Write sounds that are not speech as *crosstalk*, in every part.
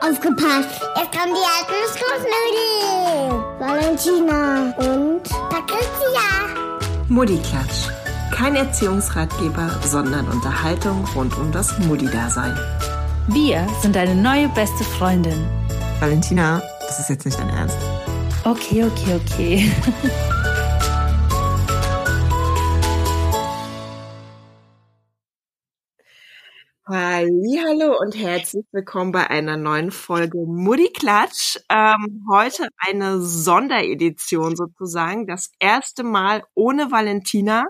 Aufgepasst! Jetzt kommen die Erdnussflossknödel! Valentina und Patricia! Muddiklatsch. Kein Erziehungsratgeber, sondern Unterhaltung rund um das Muddi-Dasein. Wir sind deine neue beste Freundin. Valentina, das ist jetzt nicht dein Ernst. Okay, okay, okay. *laughs* Hallo und herzlich willkommen bei einer neuen Folge Mutti Klatsch. Ähm, heute eine Sonderedition sozusagen, das erste Mal ohne Valentina.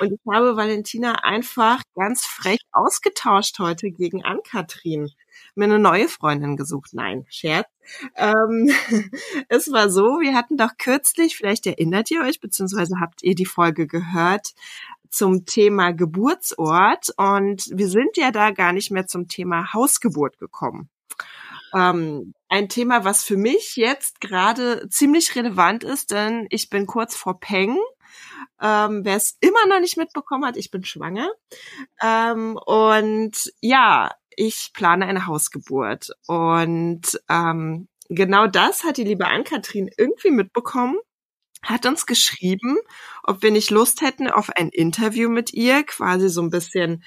Und ich habe Valentina einfach ganz frech ausgetauscht heute gegen Ann-Kathrin. Mir eine neue Freundin gesucht. Nein, Scherz. Ähm, *laughs* es war so, wir hatten doch kürzlich, vielleicht erinnert ihr euch, beziehungsweise habt ihr die Folge gehört, zum Thema Geburtsort und wir sind ja da gar nicht mehr zum Thema Hausgeburt gekommen. Ähm, ein Thema, was für mich jetzt gerade ziemlich relevant ist, denn ich bin kurz vor Peng. Ähm, Wer es immer noch nicht mitbekommen hat, ich bin schwanger. Ähm, und ja, ich plane eine Hausgeburt. Und ähm, genau das hat die liebe Ann-Kathrin irgendwie mitbekommen hat uns geschrieben, ob wir nicht Lust hätten auf ein Interview mit ihr, quasi so ein bisschen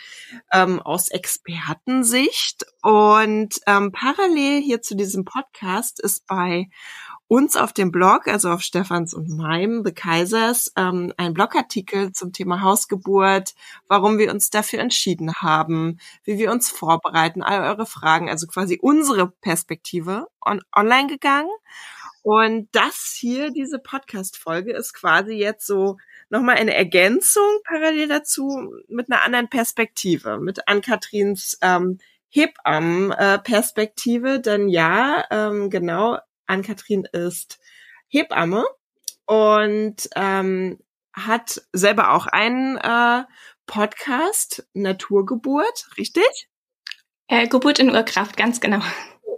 ähm, aus Expertensicht. Und ähm, parallel hier zu diesem Podcast ist bei uns auf dem Blog, also auf Stephans und meinem, The Kaisers, ähm, ein Blogartikel zum Thema Hausgeburt, warum wir uns dafür entschieden haben, wie wir uns vorbereiten, all eure Fragen, also quasi unsere Perspektive on online gegangen. Und das hier, diese Podcast-Folge, ist quasi jetzt so nochmal eine Ergänzung parallel dazu mit einer anderen Perspektive, mit Ann-Katrins ähm, Hebammen-Perspektive. Denn ja, ähm, genau, Ann-Kathrin ist Hebamme und ähm, hat selber auch einen äh, Podcast, Naturgeburt, richtig? Äh, Geburt in Urkraft, ganz genau.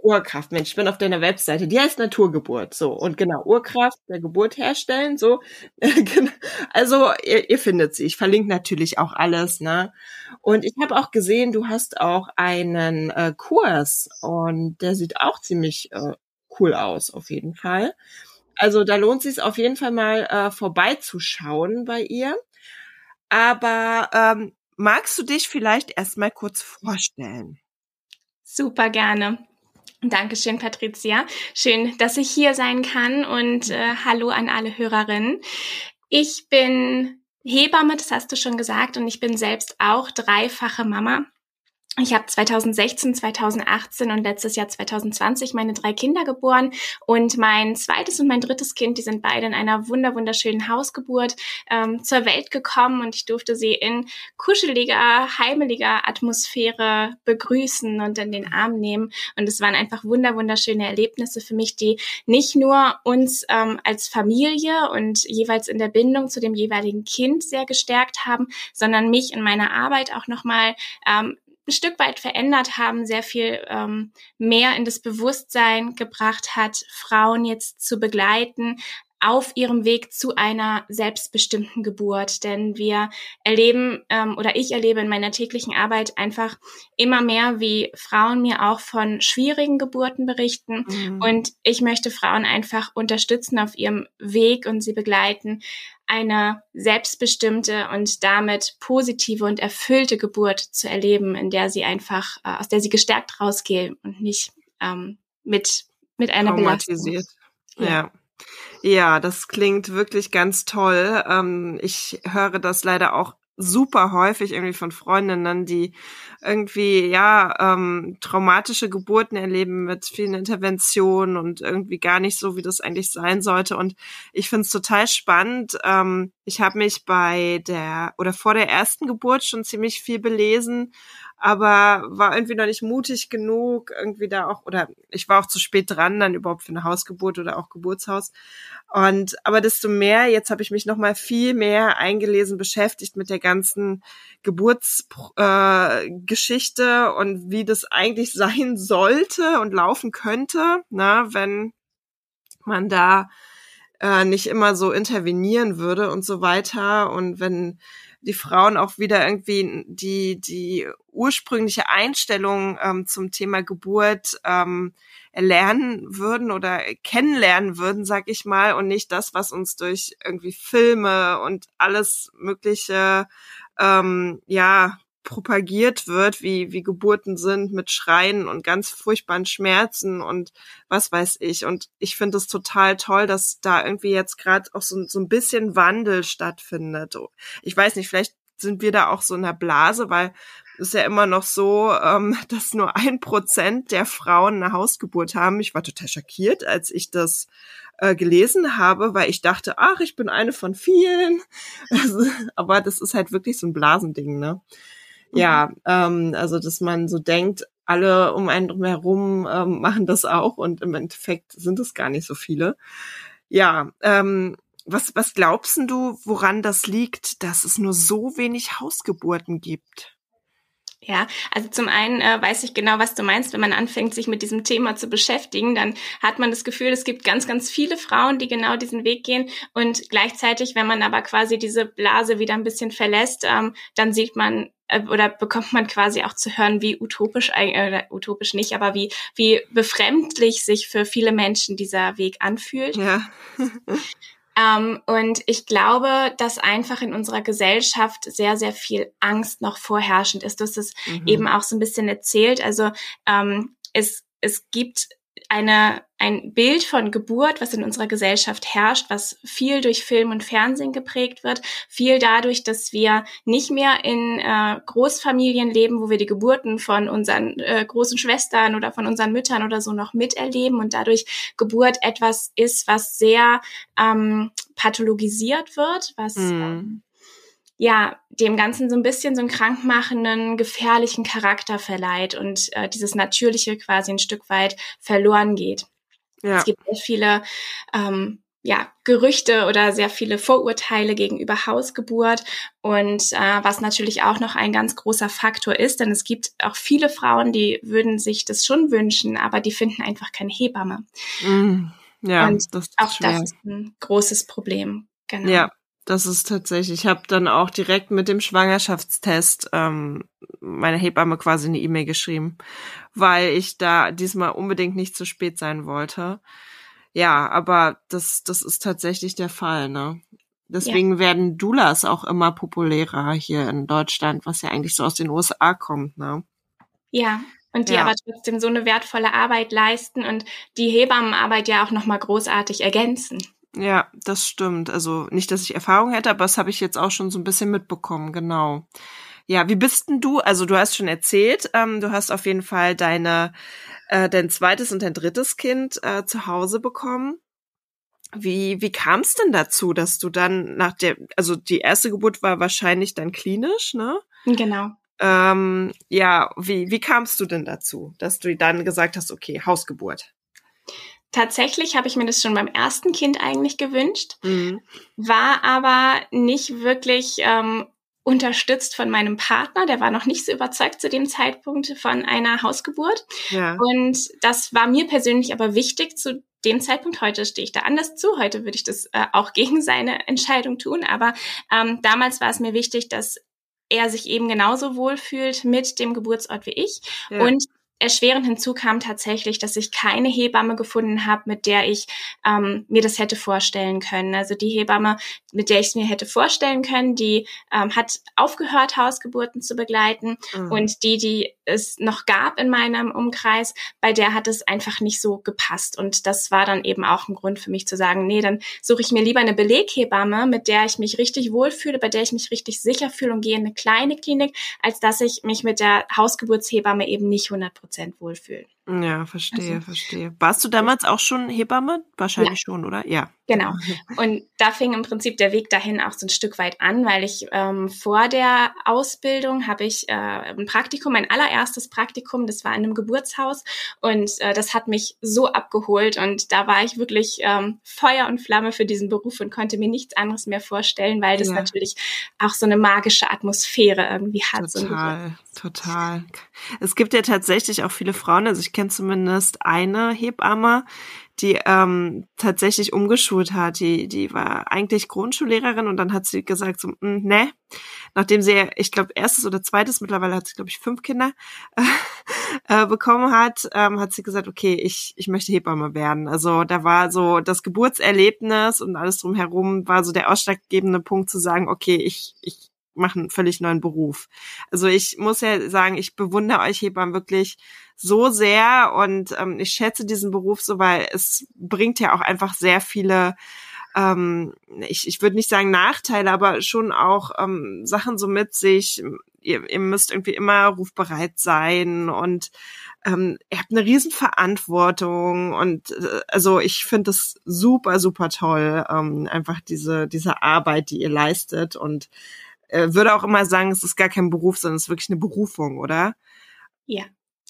Urkraft, Mensch, ich bin auf deiner Webseite, die heißt Naturgeburt, so und genau Urkraft der Geburt herstellen, so *laughs* also ihr, ihr findet sie. Ich verlinke natürlich auch alles, ne? Und ich habe auch gesehen, du hast auch einen äh, Kurs und der sieht auch ziemlich äh, cool aus, auf jeden Fall. Also da lohnt sich auf jeden Fall mal äh, vorbeizuschauen bei ihr. Aber ähm, magst du dich vielleicht erstmal kurz vorstellen? Super gerne. Dankeschön, Patricia. Schön, dass ich hier sein kann und äh, hallo an alle Hörerinnen. Ich bin Hebamme, das hast du schon gesagt, und ich bin selbst auch dreifache Mama. Ich habe 2016, 2018 und letztes Jahr 2020 meine drei Kinder geboren. Und mein zweites und mein drittes Kind, die sind beide in einer wunder wunderschönen Hausgeburt ähm, zur Welt gekommen. Und ich durfte sie in kuscheliger, heimeliger Atmosphäre begrüßen und in den Arm nehmen. Und es waren einfach wunder wunderschöne Erlebnisse für mich, die nicht nur uns ähm, als Familie und jeweils in der Bindung zu dem jeweiligen Kind sehr gestärkt haben, sondern mich in meiner Arbeit auch nochmal ähm, ein Stück weit verändert haben, sehr viel ähm, mehr in das Bewusstsein gebracht hat, Frauen jetzt zu begleiten auf ihrem Weg zu einer selbstbestimmten Geburt. Denn wir erleben ähm, oder ich erlebe in meiner täglichen Arbeit einfach immer mehr, wie Frauen mir auch von schwierigen Geburten berichten. Mhm. Und ich möchte Frauen einfach unterstützen auf ihrem Weg und sie begleiten, eine selbstbestimmte und damit positive und erfüllte Geburt zu erleben, in der sie einfach, äh, aus der sie gestärkt rausgehen und nicht ähm, mit, mit einer Belastung. Ja. ja. Ja, das klingt wirklich ganz toll. Ähm, ich höre das leider auch super häufig irgendwie von Freundinnen, die irgendwie ja ähm, traumatische Geburten erleben mit vielen Interventionen und irgendwie gar nicht so, wie das eigentlich sein sollte. Und ich finde es total spannend. Ähm, ich habe mich bei der oder vor der ersten Geburt schon ziemlich viel belesen aber war irgendwie noch nicht mutig genug, irgendwie da auch, oder ich war auch zu spät dran, dann überhaupt für eine Hausgeburt oder auch Geburtshaus. Und aber desto mehr, jetzt habe ich mich noch mal viel mehr eingelesen, beschäftigt mit der ganzen Geburtsgeschichte äh, und wie das eigentlich *laughs* sein sollte und laufen könnte, na, wenn man da äh, nicht immer so intervenieren würde und so weiter und wenn die Frauen auch wieder irgendwie die, die ursprüngliche Einstellung ähm, zum Thema Geburt ähm, erlernen würden oder kennenlernen würden, sag ich mal, und nicht das, was uns durch irgendwie Filme und alles Mögliche ähm, ja propagiert wird, wie, wie Geburten sind mit Schreien und ganz furchtbaren Schmerzen und was weiß ich. Und ich finde es total toll, dass da irgendwie jetzt gerade auch so, so ein bisschen Wandel stattfindet. Ich weiß nicht, vielleicht sind wir da auch so in der Blase, weil es ist ja immer noch so, ähm, *laughs* dass nur ein Prozent der Frauen eine Hausgeburt haben. Ich war total schockiert, als ich das äh, gelesen habe, weil ich dachte, ach, ich bin eine von vielen. *laughs* Also, aber das ist halt wirklich so ein Blasending, ne? Ja, ähm, also dass man so denkt, alle um einen herum ähm, *laughs* machen das auch und im Endeffekt sind es gar nicht so viele. Ja, ähm, was, was glaubst du, woran das liegt, dass es nur so wenig Hausgeburten gibt? Ja, also zum einen äh, weiß ich genau, was du meinst. Wenn man anfängt, sich mit diesem Thema zu beschäftigen, dann hat man das Gefühl, es gibt ganz, ganz viele Frauen, die genau diesen Weg gehen. Und gleichzeitig, wenn man aber quasi diese Blase wieder ein bisschen verlässt, ähm, dann sieht man oder bekommt man quasi auch zu hören, wie utopisch, äh, utopisch nicht, aber wie, wie befremdlich sich für viele Menschen dieser Weg anfühlt. Ja. *laughs* Ähm, und ich glaube, dass einfach in unserer Gesellschaft sehr, sehr viel Angst noch vorherrschend ist. Du hast es mhm. eben auch so ein bisschen erzählt. Also ähm, es, es gibt eine, ein Bild von Geburt, was in unserer Gesellschaft herrscht, was viel durch Film und Fernsehen geprägt wird, viel dadurch, dass wir nicht mehr in äh, Großfamilien leben, wo wir die Geburten von unseren äh, großen Schwestern oder von unseren Müttern oder so noch miterleben und dadurch Geburt etwas ist, was sehr ähm, pathologisiert wird, was mhm. ähm, ja, dem Ganzen so ein bisschen so einen krankmachenden, gefährlichen Charakter verleiht und äh, dieses Natürliche quasi ein Stück weit verloren geht. Ja. Es gibt sehr viele ähm, ja, Gerüchte oder sehr viele Vorurteile gegenüber Hausgeburt und äh, was natürlich auch noch ein ganz großer Faktor ist, denn es gibt auch viele Frauen, die würden sich das schon wünschen, aber die finden einfach keine Hebamme. Mm, ja, und das ist auch schwer. das ist ein großes Problem. Genau. Ja, das ist tatsächlich. Ich habe dann auch direkt mit dem Schwangerschaftstest ähm, meine Hebamme quasi eine E-Mail geschrieben, weil ich da diesmal unbedingt nicht zu spät sein wollte. Ja, aber das, das ist tatsächlich der Fall, ne? Deswegen ja. werden Doulas auch immer populärer hier in Deutschland, was ja eigentlich so aus den USA kommt, ne? Ja, und die ja. aber trotzdem so eine wertvolle Arbeit leisten und die Hebammenarbeit ja auch nochmal großartig ergänzen. Ja, das stimmt. Also nicht, dass ich Erfahrung hätte, aber das habe ich jetzt auch schon so ein bisschen mitbekommen, genau. Ja, wie bist denn du? Also du hast schon erzählt, ähm, du hast auf jeden Fall deine äh, dein zweites und dein drittes Kind äh, zu Hause bekommen. Wie wie kam es denn dazu, dass du dann nach der, also die erste Geburt war wahrscheinlich dann klinisch, ne? Genau. Ähm, ja, wie wie kamst du denn dazu, dass du dann gesagt hast, okay, Hausgeburt? Tatsächlich habe ich mir das schon beim ersten Kind eigentlich gewünscht, mhm. war aber nicht wirklich ähm, unterstützt von meinem Partner. Der war noch nicht so überzeugt zu dem Zeitpunkt von einer Hausgeburt. Ja. Und das war mir persönlich aber wichtig zu dem Zeitpunkt. Heute stehe ich da anders zu. Heute würde ich das äh, auch *laughs* gegen seine Entscheidung tun. Aber ähm, damals war es mir wichtig, dass er sich eben genauso wohlfühlt mit dem Geburtsort wie ich ja. und erschwerend hinzu kam tatsächlich, dass ich keine Hebamme gefunden habe, mit der ich ähm, mir das hätte vorstellen können. Also die Hebamme, mit der ich es mir hätte vorstellen können, die ähm, hat aufgehört, Hausgeburten zu begleiten. Mhm. Und die, die es noch gab in meinem Umkreis, bei der hat es einfach nicht so gepasst. Und das war dann eben auch ein Grund für mich zu sagen, nee, dann suche ich mir lieber eine Beleghebamme, mit der ich mich richtig wohlfühle, bei der ich mich richtig sicher fühle und gehe in eine kleine Klinik, als dass ich mich mit der Hausgeburtshebamme eben nicht 100 Prozent wohlfühle. Ja, verstehe, also, verstehe. Warst du damals auch schon Hebamme? Wahrscheinlich ja. schon, oder? Ja. Genau. *laughs* Und da fing im Prinzip der Weg dahin auch so ein Stück weit an, weil ich ähm, vor der Ausbildung habe ich äh, ein Praktikum, mein allererstes Praktikum, das war in einem Geburtshaus und äh, das hat mich so abgeholt und da war ich wirklich ähm, Feuer und Flamme für diesen Beruf und konnte mir nichts anderes mehr vorstellen, weil das ja. natürlich auch so eine magische Atmosphäre irgendwie hat. Total, so total. Es gibt ja tatsächlich auch viele Frauen, also ich kenne zumindest eine Hebamme, die ähm, tatsächlich umgeschult hat. Die, die war eigentlich Grundschullehrerin und dann hat sie gesagt, so, mh, ne, nachdem sie, ich glaube, erstes oder zweites, mittlerweile hat sie, glaube ich, fünf Kinder *laughs* äh, bekommen hat, ähm, hat sie gesagt, okay, ich, ich möchte Hebamme werden. Also da war so das Geburtserlebnis und alles drumherum war so der ausschlaggebende Punkt zu sagen, okay, ich, ich mache einen völlig neuen Beruf. Also ich muss ja sagen, ich bewundere euch Hebammen wirklich so sehr und ähm, ich schätze diesen Beruf so, weil es bringt ja auch einfach sehr viele ähm, ich, ich würde nicht sagen Nachteile, aber schon auch ähm, Sachen so mit sich. Ihr, ihr müsst irgendwie immer rufbereit sein und ähm, ihr habt eine Riesenverantwortung und äh, also ich finde das super, super toll, ähm, einfach diese, diese Arbeit, die ihr leistet und äh, würde auch immer sagen, es ist gar kein Beruf, sondern es ist wirklich eine Berufung, oder? Ja,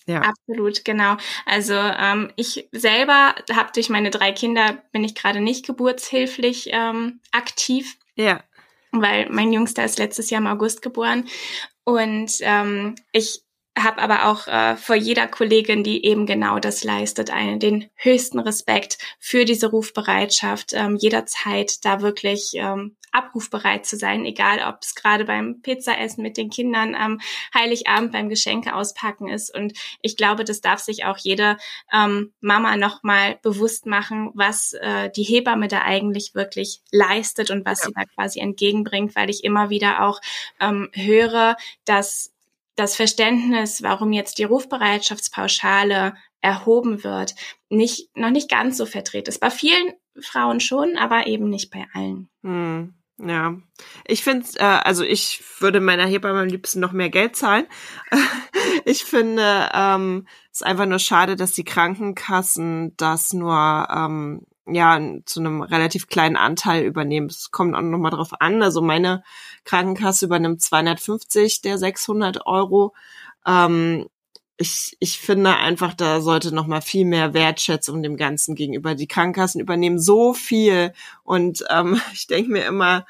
ja. Absolut, genau. Also ähm, ich selber habe durch meine drei Kinder bin ich gerade nicht geburtshilflich ähm, aktiv. Ja. Weil mein Jüngster ist letztes Jahr im August geboren und ähm, ich habe aber auch äh, vor jeder Kollegin, die eben genau das leistet, einen den höchsten Respekt für diese Rufbereitschaft, ähm, jederzeit da wirklich ähm, abrufbereit zu sein, egal ob es gerade beim Pizzaessen mit den Kindern am Heiligabend beim Geschenke auspacken ist. Und ich glaube, das darf sich auch jede ähm, Mama nochmal bewusst machen, was äh, die Hebamme da eigentlich wirklich leistet und was ja. sie da quasi entgegenbringt, weil ich immer wieder auch ähm, höre, dass das Verständnis, warum jetzt die Rufbereitschaftspauschale erhoben wird, nicht, noch nicht ganz so vertreten ist. Bei vielen Frauen schon, aber eben nicht bei allen. Hm. Ja, ich finde, äh, also ich würde meiner Hebamme am liebsten noch mehr Geld zahlen. *laughs* ich finde, ähm, es ist einfach nur schade, dass die Krankenkassen das nur ähm, ja zu einem relativ kleinen Anteil übernehmen. Es kommt auch noch mal drauf an. Also meine Krankenkasse übernimmt 250 der 600 Euro. Ähm, ich, ich finde einfach, da sollte noch mal viel mehr Wertschätzung dem Ganzen gegenüber. Die Krankenkassen übernehmen so viel und ähm, *laughs* ich denke mir immer,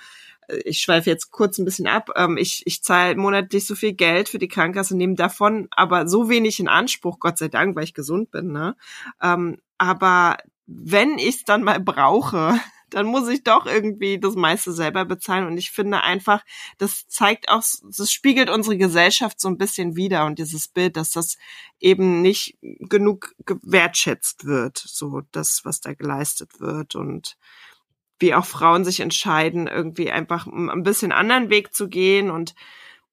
äh, ich schweife jetzt kurz ein bisschen ab, ähm, ich, ich zahle monatlich so viel Geld für die Krankenkasse, nehme davon aber so wenig in Anspruch, Gott sei Dank, weil ich gesund bin. Ne? Ähm, aber wenn ich es dann mal brauche, dann muss ich doch irgendwie das meiste selber bezahlen. Und ich finde einfach, das zeigt auch, das spiegelt unsere Gesellschaft so ein bisschen wider und dieses Bild, dass das eben nicht genug gewertschätzt wird, so das, was da geleistet wird und wie auch Frauen sich entscheiden, irgendwie einfach ein bisschen anderen Weg zu gehen und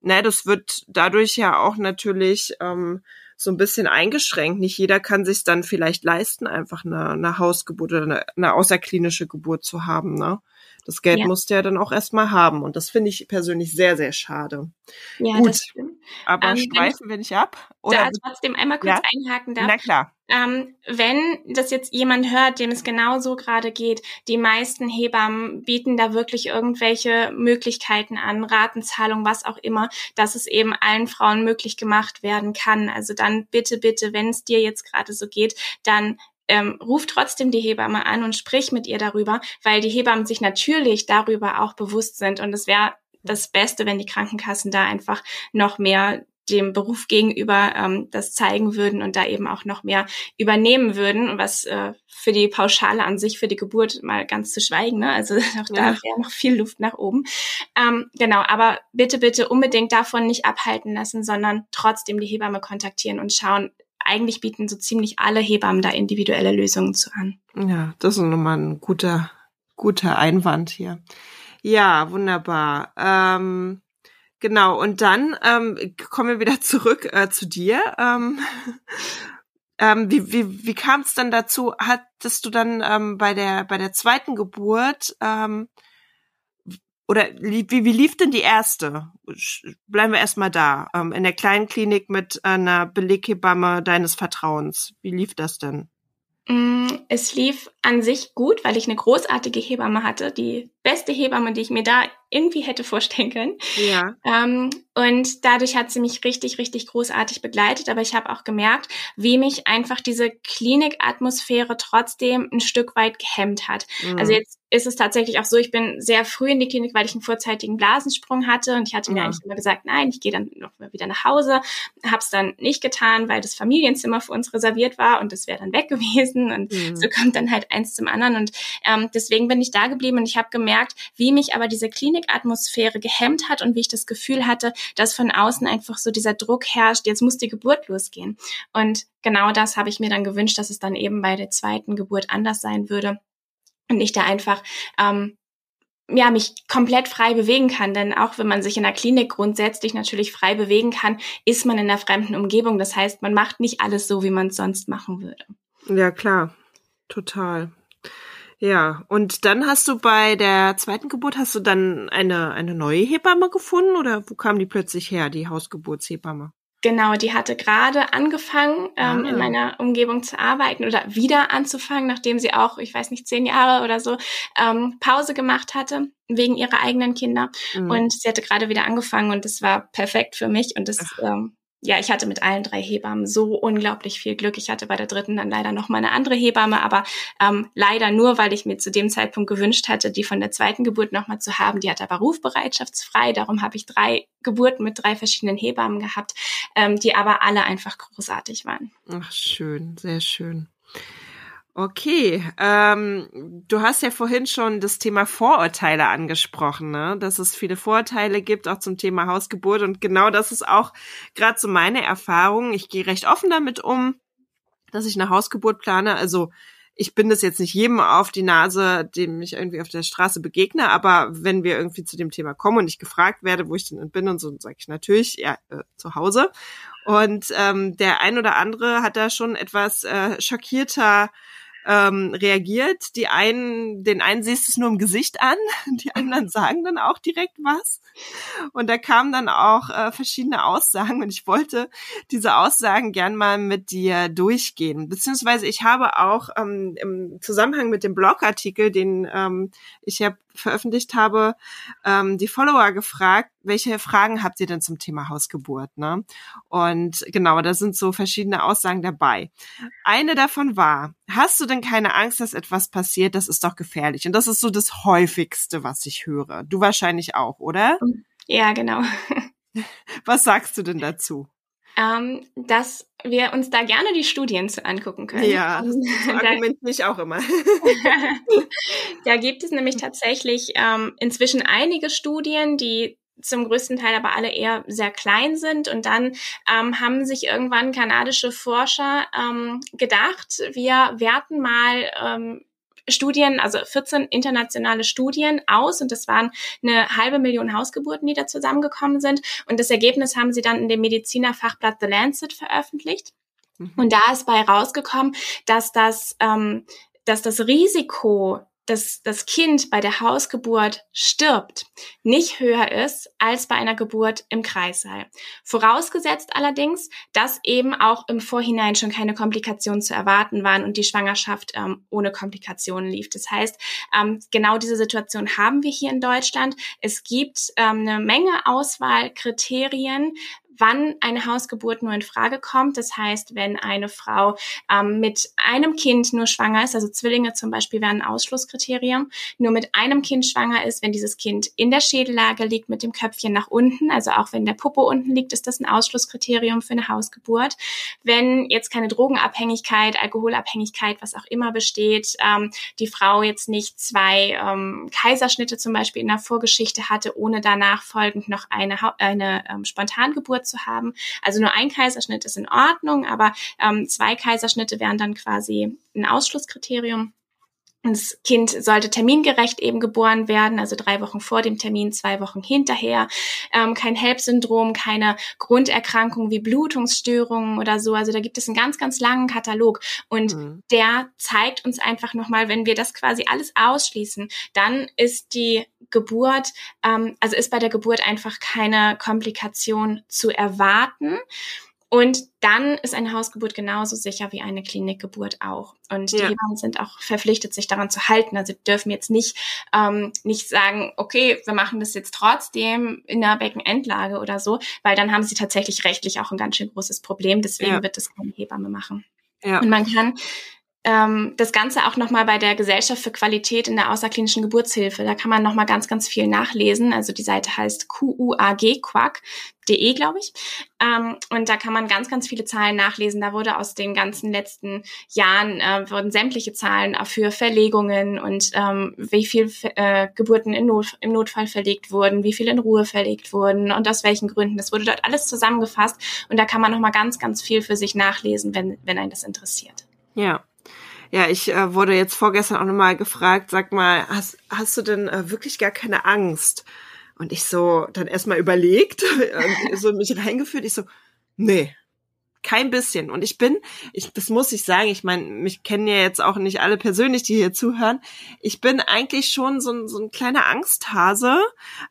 ne, das wird dadurch ja auch natürlich ähm, so ein bisschen eingeschränkt. Nicht jeder kann sich dann vielleicht leisten, einfach eine, eine Hausgeburt oder eine, eine außerklinische Geburt zu haben. Ne? Das Geld ja. musst du ja dann auch erstmal haben. Und das finde ich persönlich sehr, sehr schade. Ja, Gut. Aber ähm, schweifen wir nicht ab? Oder da trotzdem einmal kurz ja? einhaken darf. Na klar. Ähm, wenn das jetzt jemand hört, dem es genauso gerade geht, die meisten Hebammen bieten da wirklich irgendwelche Möglichkeiten an, Ratenzahlung, was auch immer, dass es eben allen Frauen möglich gemacht werden kann. Also dann bitte, bitte, wenn es dir jetzt gerade so geht, dann ähm, ruf trotzdem die Hebamme an und sprich mit ihr darüber, weil die Hebammen sich natürlich darüber auch bewusst sind. Und es wäre das Beste, wenn die Krankenkassen da einfach noch mehr dem Beruf gegenüber ähm, das zeigen würden und da eben auch noch mehr übernehmen würden, was äh, für die Pauschale an sich, für die Geburt mal ganz zu schweigen. Ne? Also *laughs* auch da wäre noch viel Luft nach oben. Ähm, genau, aber bitte, bitte unbedingt davon nicht abhalten lassen, sondern trotzdem die Hebamme kontaktieren und schauen, eigentlich bieten so ziemlich alle Hebammen da individuelle Lösungen zu an. Ja, das ist nochmal ein guter, guter Einwand hier. Ja, wunderbar. Ähm, genau, und dann ähm, kommen wir wieder *laughs* zurück äh, zu dir. Ähm, *laughs* ähm, wie wie, wie kam es dann dazu? Hattest du dann ähm, bei der bei der zweiten Geburt ähm, oder wie, wie lief denn die erste? Bleiben wir erstmal da. Ähm, in der kleinen Klinik mit einer Beleghebamme deines Vertrauens. Wie lief das denn? Mm, es lief an sich gut, weil ich eine großartige Hebamme hatte, die beste Hebamme, die ich mir da irgendwie hätte vorstellen können. Ja. Ähm, und dadurch hat sie mich richtig, richtig großartig begleitet. Aber ich habe auch gemerkt, wie mich einfach diese Klinikatmosphäre trotzdem ein Stück weit gehemmt hat. Mhm. Also jetzt ist es tatsächlich auch so, ich bin sehr früh in die Klinik, weil ich einen vorzeitigen Blasensprung hatte und ich hatte mir Ja. eigentlich immer gesagt, nein, ich gehe dann noch mal wieder nach Hause, habe es dann nicht getan, weil das Familienzimmer für uns reserviert war und das wäre dann weg *laughs* gewesen und Mhm. so kommt dann halt eins zum anderen und ähm, deswegen bin ich da geblieben und ich habe gemerkt, wie mich aber diese Klinikatmosphäre gehemmt hat und wie ich das Gefühl hatte, dass von außen einfach so dieser Druck herrscht, jetzt muss die Geburt losgehen. Und genau das habe ich mir dann gewünscht, dass es dann eben bei der zweiten Geburt anders sein würde und ich da einfach ähm, ja, mich komplett frei bewegen kann. Denn auch wenn man sich in der Klinik grundsätzlich natürlich frei bewegen kann, ist man in einer fremden Umgebung. Das heißt, man macht nicht alles so, wie man es sonst machen würde. Ja, klar. Total. Ja, und dann hast du bei der zweiten Geburt, hast du dann eine, eine neue Hebamme gefunden oder wo kam die plötzlich her, die Hausgeburtshebamme? Genau, die hatte gerade angefangen, ähm, Ah. in meiner Umgebung zu arbeiten oder wieder anzufangen, nachdem sie auch, ich weiß nicht, zehn Jahre oder so ähm, Pause gemacht hatte wegen ihrer eigenen Kinder. Mhm. Und sie hatte gerade wieder angefangen und das war perfekt für mich. Und das, ähm, ja, ich hatte mit allen drei Hebammen so unglaublich viel Glück. Ich hatte bei der dritten dann leider noch mal eine andere Hebamme, aber ähm, leider nur, weil ich mir zu dem Zeitpunkt gewünscht hatte, die von der zweiten Geburt noch mal zu haben. Die hatte aber rufbereitschaftsfrei. Darum habe ich drei Geburten mit drei verschiedenen Hebammen gehabt, ähm, die aber alle einfach großartig waren. Ach, schön, sehr schön. Okay, ähm, du hast ja vorhin schon das Thema Vorurteile angesprochen, ne? dass es viele Vorurteile gibt, auch zum Thema Hausgeburt. Und genau das ist auch gerade so meine Erfahrung. Ich gehe recht offen damit um, dass ich eine Hausgeburt plane. Also ich bin das jetzt nicht jedem auf die Nase, dem ich irgendwie auf der Straße begegne, aber wenn wir irgendwie zu dem Thema kommen und ich gefragt werde, wo ich denn bin und so, sage ich natürlich, ja, äh, zu Hause. Und ähm, der ein oder andere hat da schon etwas äh, schockierter ähm, reagiert. Die einen, den einen siehst du es nur im Gesicht an, *laughs* die anderen sagen dann auch direkt was. Und da kamen dann auch äh, verschiedene Aussagen und ich wollte diese Aussagen gern mal mit dir durchgehen. Beziehungsweise ich habe auch ähm, im Zusammenhang mit dem Blogartikel, den ähm, ich ja veröffentlicht habe, ähm, die Follower gefragt, welche Fragen habt ihr denn zum Thema Hausgeburt? Ne? Und genau, da sind so verschiedene Aussagen dabei. Eine davon war, hast du denn keine Angst, dass etwas passiert? Das ist doch gefährlich. Und das ist so das häufigste, was ich höre. Du wahrscheinlich auch, oder? Ja, genau. *laughs* Was sagst du denn dazu? Ähm, dass wir uns da gerne die Studien zu angucken können. Ja, *laughs* das Da- argumentiere ich auch immer. *laughs* da gibt es nämlich tatsächlich ähm, inzwischen einige Studien, die zum größten Teil aber alle eher sehr klein sind. Und dann ähm, haben sich irgendwann kanadische Forscher ähm, gedacht, wir werten mal ähm, Studien, also 14 internationale Studien aus und das waren eine halbe Million Hausgeburten, die da zusammengekommen sind. Und das Ergebnis haben sie dann in dem Medizinerfachblatt The Lancet veröffentlicht. Mhm. Und da ist bei rausgekommen, dass das, ähm, dass das Risiko, dass das Kind bei der Hausgeburt stirbt, nicht höher ist als bei einer Geburt im Kreissaal. Vorausgesetzt allerdings, dass eben auch im Vorhinein schon keine Komplikationen zu erwarten waren und die Schwangerschaft ähm, ohne Komplikationen lief. Das heißt, ähm, genau diese Situation haben wir hier in Deutschland. Es gibt ähm, eine Menge Auswahlkriterien, wann eine Hausgeburt nur in Frage kommt. Das heißt, wenn eine Frau ähm, mit einem Kind nur schwanger ist, also Zwillinge zum Beispiel wären ein Ausschlusskriterium, nur mit einem Kind schwanger ist, wenn dieses Kind in der Schädellage liegt mit dem Köpfchen nach unten, also auch wenn der Popo unten liegt, ist das ein Ausschlusskriterium für eine Hausgeburt. Wenn jetzt keine Drogenabhängigkeit, Alkoholabhängigkeit, was auch immer besteht, ähm, die Frau jetzt nicht zwei ähm, Kaiserschnitte zum Beispiel in der Vorgeschichte hatte, ohne danach folgend noch eine, Hau- eine ähm, Spontangeburt zu haben. Also nur ein Kaiserschnitt ist in Ordnung, aber ähm, zwei Kaiserschnitte wären dann quasi ein Ausschlusskriterium. Das Kind sollte termingerecht eben geboren werden, also drei Wochen vor dem Termin, zwei Wochen hinterher. Ähm, kein HELP-Syndrom, keine Grunderkrankungen wie Blutungsstörungen oder so. Also da gibt es einen ganz, ganz langen Katalog. Und Mhm. der zeigt uns einfach nochmal, wenn wir das quasi alles ausschließen, dann ist die Geburt, ähm, also ist bei der Geburt einfach keine Komplikation zu erwarten. Und dann ist eine Hausgeburt genauso sicher wie eine Klinikgeburt auch. Und die Ja. Hebammen sind auch verpflichtet, sich daran zu halten. Also dürfen jetzt nicht, ähm, nicht sagen, okay, wir machen das jetzt trotzdem in der Beckenendlage oder so, weil dann haben sie tatsächlich rechtlich auch ein ganz schön großes Problem. Deswegen Ja. wird das keine Hebamme machen. Ja. Und man kann ähm, das Ganze auch nochmal bei der Gesellschaft für Qualität in der außerklinischen Geburtshilfe. Da kann man nochmal ganz, ganz viel nachlesen. Also die Seite heißt QUAG, quack.de, glaube ich. Ähm, und da kann man ganz, ganz viele Zahlen nachlesen. Da wurde aus den ganzen letzten Jahren, äh, wurden sämtliche Zahlen für Verlegungen und ähm, wie viel äh, Geburten Not, im Notfall verlegt wurden, wie viel in Ruhe verlegt wurden und aus welchen Gründen. Das wurde dort alles zusammengefasst. Und da kann man nochmal ganz, ganz viel für sich nachlesen, wenn, wenn einen das interessiert. Ja, ja, ich äh, wurde jetzt vorgestern auch nochmal gefragt, sag mal, hast, hast du denn äh, wirklich gar keine Angst? Und ich so dann erstmal überlegt, *laughs* so mich reingeführt, ich so, nee, kein bisschen. Und ich bin, ich, das muss ich sagen, ich meine, mich kennen ja jetzt auch nicht alle persönlich, die hier zuhören. Ich bin eigentlich schon so ein, so ein kleiner Angsthase.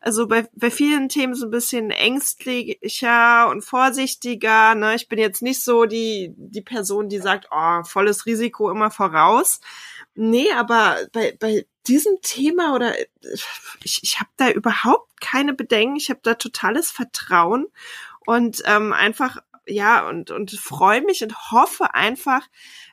Also bei, bei vielen Themen so ein bisschen ängstlicher und vorsichtiger. Ne? Ich bin jetzt nicht so die, die Person, die sagt, oh, volles Risiko immer voraus. Nee, aber bei, bei diesem Thema oder ich, ich habe da überhaupt keine Bedenken. Ich habe da totales Vertrauen und ähm, einfach ja, und, und freue mich und hoffe einfach,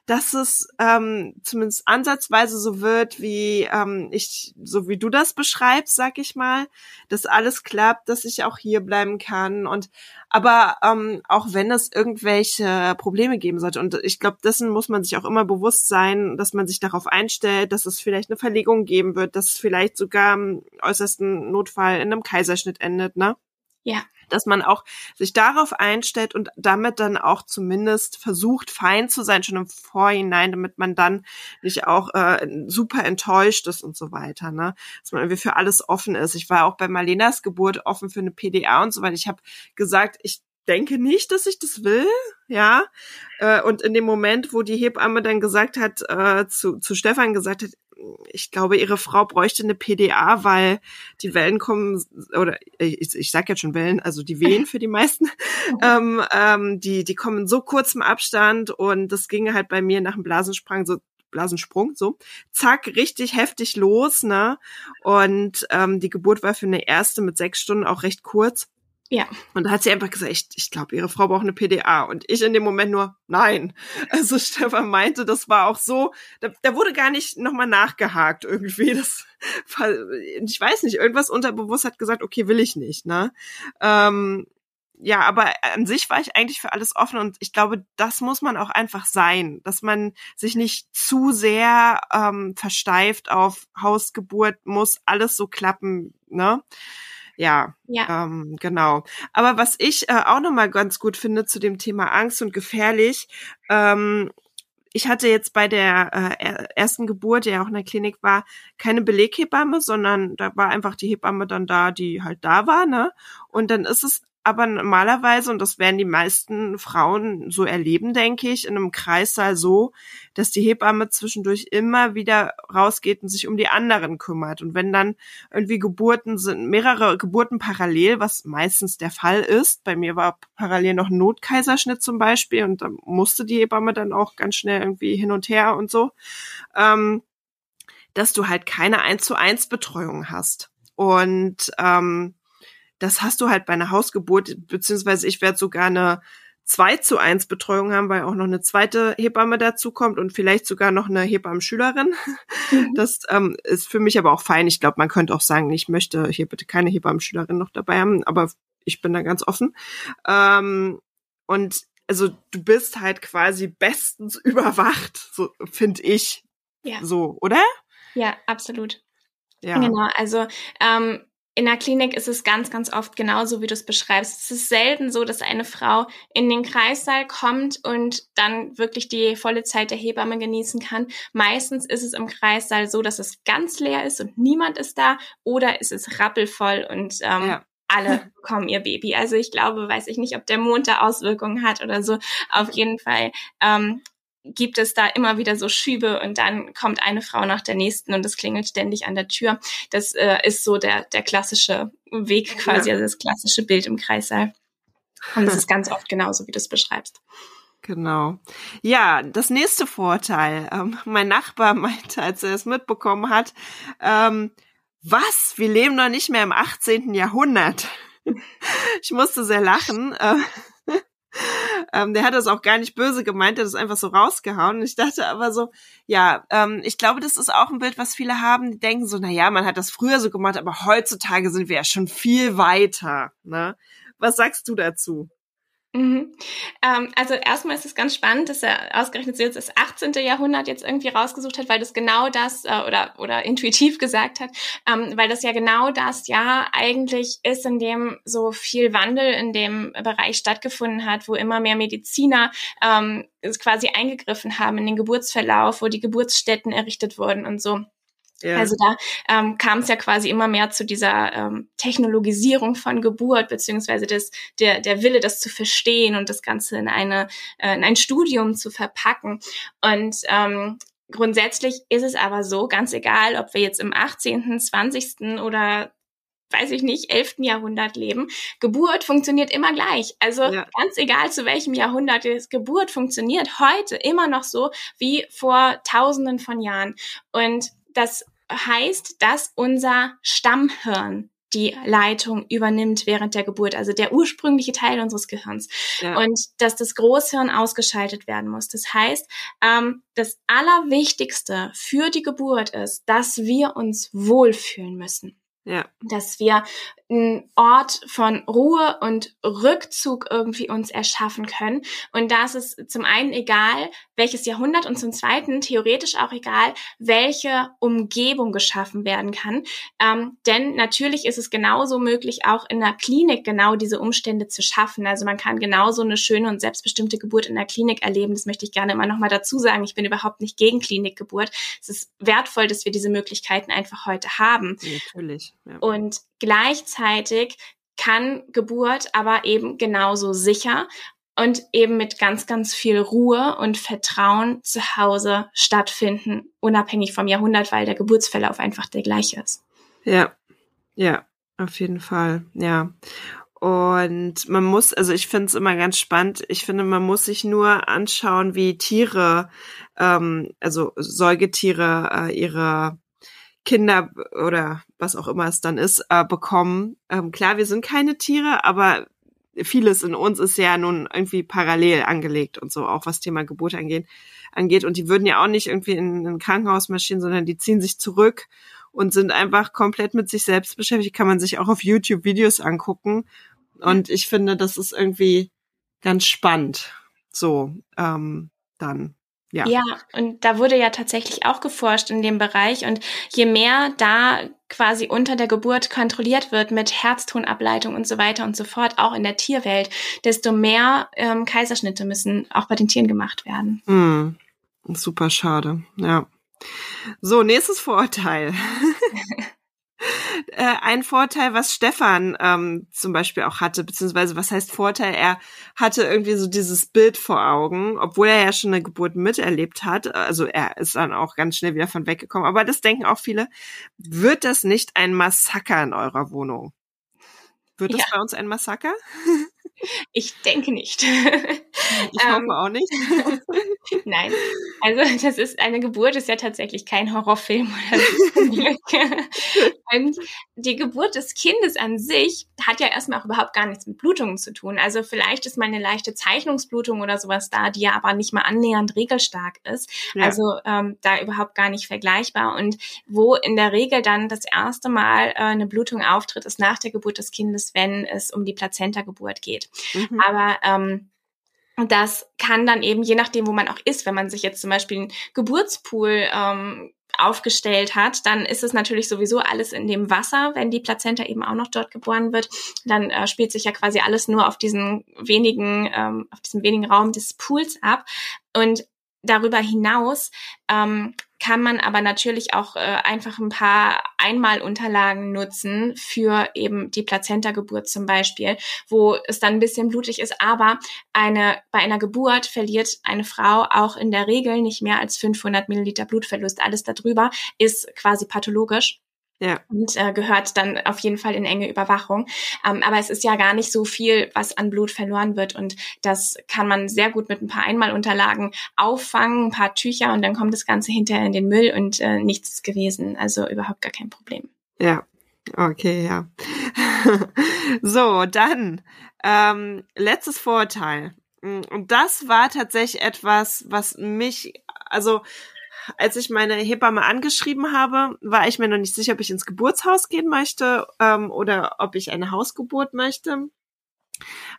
dass es ähm, zumindest ansatzweise so wird, wie ähm, ich, so wie du das beschreibst, sag ich mal, dass alles klappt, dass ich auch hier bleiben kann. Und aber ähm, auch wenn es irgendwelche Probleme geben sollte, und ich glaube, dessen muss man sich auch immer bewusst sein, dass man sich darauf einstellt, dass es vielleicht eine Verlegung geben wird, dass es vielleicht sogar im äußersten Notfall in einem Kaiserschnitt endet, ne? Ja dass man auch sich darauf einstellt und damit dann auch zumindest versucht, fein zu sein, schon im Vorhinein, damit man dann nicht auch äh, super enttäuscht ist und so weiter. Ne? Dass man irgendwie für alles offen ist. Ich war auch bei Marlenas Geburt offen für eine PDA und so weiter. Ich habe gesagt, ich denke nicht, dass ich das will, ja. Äh, und in dem Moment, wo die Hebamme dann gesagt hat, äh, zu, zu Stefan gesagt hat, ich glaube, ihre Frau bräuchte eine PDA, weil die Wellen kommen, oder ich, ich sag jetzt schon Wellen, also die Wehen für die meisten, *laughs* *laughs* ähm, ähm, die, die kommen in so kurzem Abstand und das ging halt bei mir nach dem Blasensprung so Blasensprung, so, zack, richtig heftig los, ne? Und ähm, die Geburt war für eine erste mit sechs Stunden auch recht kurz. Ja. Und da hat sie einfach gesagt, ich, ich glaube, ihre Frau braucht eine PDA. Und ich in dem Moment nur, nein. *laughs* Also Stefan meinte, das war auch so, da, da wurde gar nicht nochmal nachgehakt irgendwie. *laughs* Das, ich weiß nicht, irgendwas unterbewusst hat gesagt, okay, will ich nicht, ne? Ähm, ja, aber an sich war ich eigentlich für alles offen und ich glaube, das muss man auch einfach sein, dass man sich nicht zu sehr ähm, versteift auf Hausgeburt, muss alles so klappen, ne? Ja, ja. Ähm, genau. Aber was ich äh, auch noch mal ganz gut finde zu dem Thema Angst und gefährlich, ähm, ich hatte jetzt bei der äh, ersten Geburt, die ja auch in der Klinik war, keine Beleghebamme, sondern da war einfach die Hebamme dann da, die halt da war, ne? Und dann ist es aber normalerweise, und das werden die meisten Frauen so erleben, denke ich, in einem Kreissaal so, dass die Hebamme zwischendurch immer wieder rausgeht und sich um die anderen kümmert. Und wenn dann irgendwie Geburten sind, mehrere Geburten parallel, was meistens der Fall ist, bei mir war parallel noch ein Notkaiserschnitt zum Beispiel und da musste die Hebamme dann auch ganz schnell irgendwie hin und her und so, ähm, dass du halt keine 1 zu 1 Betreuung hast. Und ähm, das hast du halt bei einer Hausgeburt, beziehungsweise ich werde sogar eine 2 zu 1 Betreuung haben, weil auch noch eine zweite Hebamme dazu kommt und vielleicht sogar noch eine Hebammenschülerin. Mhm. Das ähm, ist für mich aber auch fein. Ich glaube, man könnte auch sagen, ich möchte hier bitte keine Hebammenschülerin noch dabei haben, aber ich bin da ganz offen. Ähm, und also du bist halt quasi bestens *laughs* überwacht, so finde ich. Ja. So, oder? Ja, absolut. Ja. Genau, also ähm, in der Klinik ist es ganz, ganz oft genauso, wie du es beschreibst. Es ist selten so, dass eine Frau in den Kreissaal kommt und dann wirklich die volle Zeit der Hebamme genießen kann. Meistens ist es im Kreissaal so, dass es ganz leer ist und niemand ist da oder es ist rappelvoll und ähm, ja alle *laughs* bekommen ihr Baby. Also ich glaube, weiß ich nicht, ob der Mond da Auswirkungen hat oder so. Auf jeden Fall ähm, gibt es da immer wieder so Schübe und dann kommt eine Frau nach der nächsten und es klingelt ständig an der Tür. Das äh, ist so der, der klassische Weg quasi, ja. also das klassische Bild im Kreissaal. Und es *laughs* ist ganz oft genauso, wie du es beschreibst. Genau. Ja, das nächste Vorteil. Ähm, mein Nachbar meinte, als er es mitbekommen hat, ähm, was? Wir leben doch nicht mehr im 18. Jahrhundert. *laughs* ich musste sehr lachen. Äh, Ähm, der hat das auch gar nicht böse gemeint, der hat das einfach so rausgehauen. Und ich dachte aber so, ja, ähm, ich glaube, das ist auch ein Bild, was viele haben, die denken so, na ja, man hat das früher so gemacht, aber heutzutage sind wir ja schon viel weiter. Ne? Was sagst du dazu? Mhm. Ähm, also erstmal ist es ganz spannend, dass er ausgerechnet jetzt das 18. Jahrhundert jetzt irgendwie rausgesucht hat, weil das genau das äh, oder oder intuitiv *laughs* gesagt hat, ähm, weil das ja genau das ja eigentlich ist, in dem so viel Wandel in dem Bereich stattgefunden hat, wo immer mehr Mediziner ähm, quasi eingegriffen haben in den Geburtsverlauf, wo die Geburtsstätten errichtet wurden und so. Ja. Also da ähm, kam es ja quasi immer mehr zu dieser ähm, Technologisierung von Geburt, beziehungsweise des, der, der Wille, das zu verstehen und das Ganze in, eine, äh, in ein Studium zu verpacken. Und ähm, grundsätzlich ist es aber so, ganz egal, ob wir jetzt im 18., 20. oder weiß ich nicht, 11. Jahrhundert leben. Geburt funktioniert immer gleich. Also ja. ganz egal zu welchem Jahrhundert ist, Geburt funktioniert heute immer noch so wie vor tausenden von Jahren. Und das heißt, dass unser Stammhirn die Leitung übernimmt während der Geburt, also der ursprüngliche Teil unseres Gehirns. Ja. Und dass das Großhirn ausgeschaltet werden muss. Das heißt, ähm, das Allerwichtigste für die Geburt ist, dass wir uns wohlfühlen müssen. Ja. Dass wir einen Ort von Ruhe und Rückzug irgendwie uns erschaffen können. Und das ist zum einen egal, welches Jahrhundert und zum zweiten theoretisch auch egal, welche Umgebung geschaffen werden kann. Ähm, denn natürlich ist es genauso möglich, auch in der Klinik genau diese Umstände zu schaffen. Also man kann genauso eine schöne und selbstbestimmte Geburt in der Klinik erleben. Das möchte ich gerne immer noch mal dazu sagen. Ich bin überhaupt nicht gegen Klinikgeburt. Es ist wertvoll, dass wir diese Möglichkeiten einfach heute haben. Natürlich. Ja. Und gleichzeitig kann Geburt aber eben genauso sicher und eben mit ganz, ganz viel Ruhe und Vertrauen zu Hause stattfinden, unabhängig vom Jahrhundert, weil der Geburtsverlauf einfach der gleiche ist. Ja, ja, auf jeden Fall, ja. Und man muss, also ich finde es immer ganz spannend, ich finde, man muss sich nur anschauen, wie Tiere, ähm, also Säugetiere äh, ihre Kinder oder was auch immer es dann ist, äh, bekommen. Ähm, klar, wir sind keine Tiere, aber vieles in uns ist ja nun irgendwie parallel angelegt und so, auch was Thema Geburt angeht. angeht. Und die würden ja auch nicht irgendwie in ein Krankenhaus marschieren, sondern die ziehen sich zurück und sind einfach komplett mit sich selbst beschäftigt. Kann man sich auch auf YouTube Videos angucken. Und ich finde, das ist irgendwie ganz spannend. So, ähm, dann. Ja. ja, und da wurde ja tatsächlich auch geforscht in dem Bereich. Und je mehr da quasi unter der Geburt kontrolliert wird mit Herztonableitung und so weiter und so fort, auch in der Tierwelt, desto mehr ähm, Kaiserschnitte müssen auch bei den Tieren gemacht werden. Hm. Super schade, ja. So, nächstes Vorurteil. *laughs* äh, ein Vorteil, was Stefan ähm, zum Beispiel auch hatte, beziehungsweise was heißt Vorteil? Er hatte irgendwie so dieses Bild vor Augen, obwohl er ja schon eine Geburt miterlebt hat. Also er ist dann auch ganz schnell wieder von weggekommen. Aber das denken auch viele. Wird das nicht ein Massaker in eurer Wohnung? Wird das ja. bei uns ein Massaker? *laughs* Ich denke nicht. Ich hoffe ähm, auch nicht. *laughs* Nein, also das ist eine Geburt ist ja tatsächlich kein Horrorfilm oder so. *laughs* Und die Geburt des Kindes an sich hat ja erstmal auch überhaupt gar nichts mit Blutungen zu tun. Also vielleicht ist mal eine leichte Zeichnungsblutung oder sowas da, die ja aber nicht mal annähernd regelstark ist. Ja. Also ähm, da überhaupt gar nicht vergleichbar. Und wo in der Regel dann das erste Mal äh, eine Blutung auftritt, ist nach der Geburt des Kindes, wenn es um die Plazenta-Geburt geht. Mhm. Aber ähm, das kann dann eben, je nachdem, wo man auch ist, wenn man sich jetzt zum Beispiel einen Geburtspool ähm, aufgestellt hat, dann ist es natürlich sowieso alles in dem Wasser, wenn die Plazenta eben auch noch dort geboren wird, dann äh, spielt sich ja quasi alles nur auf diesen wenigen, ähm, auf diesem wenigen Raum des Pools ab. Und darüber hinaus ähm, kann man aber natürlich auch äh, einfach ein paar Einmalunterlagen nutzen für eben die Plazenta-Geburt zum Beispiel, wo es dann ein bisschen blutig ist. Aber eine, bei einer Geburt verliert eine Frau auch in der Regel nicht mehr als 500 Milliliter Blutverlust. Alles darüber ist quasi pathologisch. Ja. Und äh, gehört dann auf jeden Fall in enge Überwachung. Ähm, aber es ist ja gar nicht so viel, was an Blut verloren wird. Und das kann man sehr gut mit ein paar Einmalunterlagen auffangen, ein paar Tücher und dann kommt das Ganze hinterher in den Müll und äh, nichts ist gewesen. Also überhaupt gar kein Problem. Ja, okay, ja. *laughs* so, dann ähm, letztes Vorurteil. Und das war tatsächlich etwas, was mich, also als ich meine Hebamme angeschrieben habe, war ich mir noch nicht sicher, ob ich ins Geburtshaus gehen möchte ähm, oder ob ich eine Hausgeburt möchte.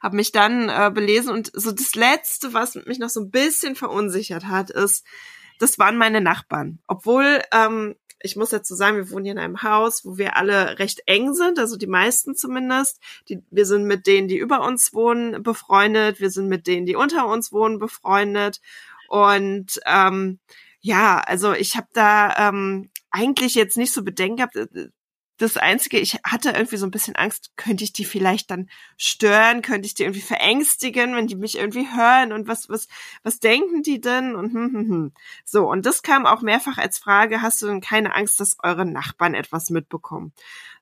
Habe mich dann äh, belesen und so das Letzte, was mich noch so ein bisschen verunsichert hat, ist, das waren meine Nachbarn. Obwohl ähm, ich muss dazu sagen, wir wohnen hier in einem Haus, wo wir alle recht eng sind, also die meisten zumindest. Die, wir sind mit denen, die über uns wohnen, befreundet. Wir sind mit denen, die unter uns wohnen, befreundet. Und ähm, ja, also ich habe da ähm, eigentlich jetzt nicht so Bedenken gehabt. Äh, das Einzige, ich hatte irgendwie so ein bisschen Angst, könnte ich die vielleicht dann stören, könnte ich die irgendwie verängstigen, wenn die mich irgendwie hören und was, was, was denken die denn? Und hm, hm, hm. so, und das kam auch mehrfach als Frage, hast du denn keine Angst, dass eure Nachbarn etwas mitbekommen?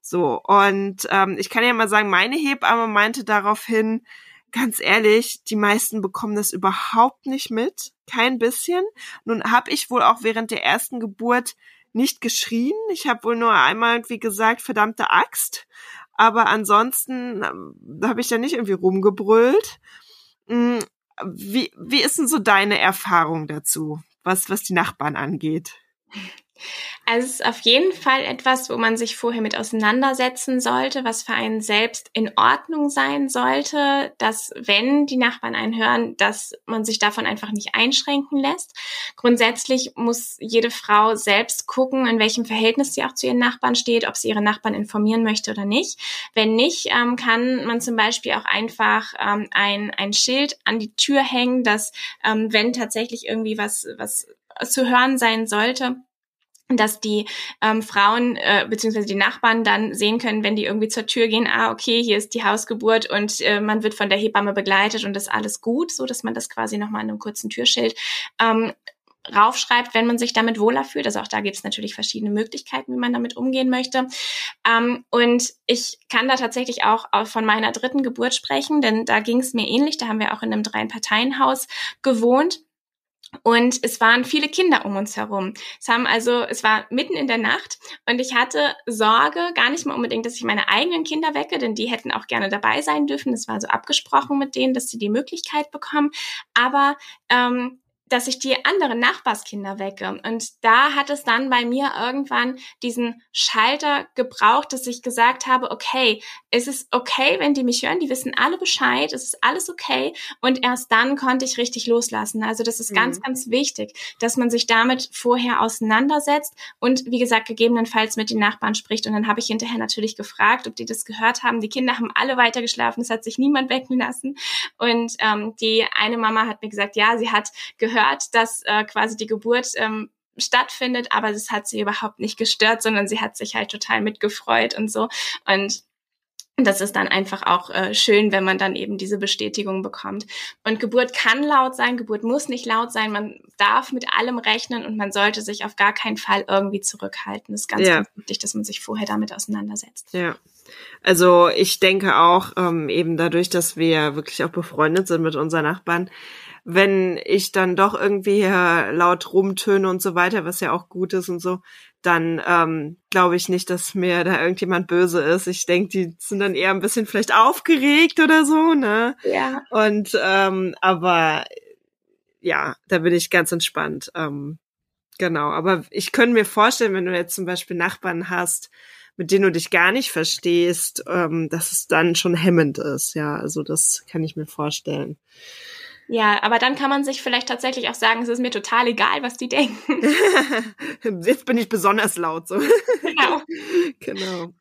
So, und ähm, ich kann ja mal sagen, meine Hebamme meinte daraufhin, ganz ehrlich, die meisten bekommen das überhaupt nicht mit, kein bisschen. Nun habe ich wohl auch während der ersten Geburt nicht geschrien. Ich habe wohl nur einmal irgendwie gesagt, verdammte Axt. Aber ansonsten ähm, habe ich da nicht irgendwie rumgebrüllt. Hm, wie, wie ist denn so deine Erfahrung dazu, was, was die Nachbarn angeht? Also es ist auf jeden Fall etwas, wo man sich vorher mit auseinandersetzen sollte, was für einen selbst in Ordnung sein sollte, dass wenn die Nachbarn einen hören, dass man sich davon einfach nicht einschränken lässt. Grundsätzlich muss jede Frau selbst gucken, in welchem Verhältnis sie auch zu ihren Nachbarn steht, ob sie ihre Nachbarn informieren möchte oder nicht. Wenn nicht, ähm, kann man zum Beispiel auch einfach ähm, ein, ein Schild an die Tür hängen, dass ähm, wenn tatsächlich irgendwie was, was zu hören sein sollte, dass die ähm, Frauen äh, beziehungsweise die Nachbarn dann sehen können, wenn die irgendwie zur Tür gehen, ah, okay, hier ist die Hausgeburt und äh, man wird von der Hebamme begleitet und das alles gut, so dass man das quasi nochmal in einem kurzen Türschild ähm, raufschreibt, wenn man sich damit wohler fühlt. Also auch da gibt es natürlich verschiedene Möglichkeiten, wie man damit umgehen möchte. Ähm, und ich kann da tatsächlich auch von meiner dritten Geburt sprechen, denn da ging es mir ähnlich. Da haben wir auch in einem Drei-Parteien-Haus gewohnt. Und es waren viele Kinder um uns herum. Es haben also, es war mitten in der Nacht und ich hatte Sorge, gar nicht mal unbedingt, dass ich meine eigenen Kinder wecke, denn die hätten auch gerne dabei sein dürfen. Es war so abgesprochen mit denen, dass sie die Möglichkeit bekommen. Aber ähm, dass ich die anderen Nachbarskinder wecke. Und da hat es dann bei mir irgendwann diesen Schalter gebraucht, dass ich gesagt habe, okay, es ist okay, wenn die mich hören, die wissen alle Bescheid, es ist alles okay. Und erst dann konnte ich richtig loslassen. Also das ist mhm. ganz, ganz wichtig, dass man sich damit vorher auseinandersetzt und wie gesagt, gegebenenfalls mit den Nachbarn spricht. Und dann habe ich hinterher natürlich gefragt, ob die das gehört haben. Die Kinder haben alle weiter geschlafen, es hat sich niemand wecken lassen. Und ähm, die eine Mama hat mir gesagt, ja, sie hat gehört, gehört, dass äh, quasi die Geburt ähm, stattfindet, aber das hat sie überhaupt nicht gestört, sondern sie hat sich halt total mitgefreut und so. Und das ist dann einfach auch äh, schön, wenn man dann eben diese Bestätigung bekommt. Und Geburt kann laut sein, Geburt muss nicht laut sein, man darf mit allem rechnen und man sollte sich auf gar keinen Fall irgendwie zurückhalten. Das ist ganz, ja. ganz wichtig, dass man sich vorher damit auseinandersetzt. Ja. Also ich denke auch, ähm, eben dadurch, dass wir wirklich auch befreundet sind mit unseren Nachbarn, wenn ich dann doch irgendwie laut rumtöne und so weiter, was ja auch gut ist und so, dann ähm, glaube ich nicht, dass mir da irgendjemand böse ist. Ich denke, die sind dann eher ein bisschen vielleicht aufgeregt oder so, ne? Ja. Und ähm, aber ja, da bin ich ganz entspannt. Ähm, genau. Aber ich könnte mir vorstellen, wenn du jetzt zum Beispiel Nachbarn hast, mit denen du dich gar nicht verstehst, ähm, dass es dann schon hemmend ist. Ja, also das kann ich mir vorstellen. Ja, aber dann kann man sich vielleicht tatsächlich auch sagen, es ist mir total egal, was die denken. *laughs* Jetzt bin ich besonders laut so. Genau. *laughs* genau.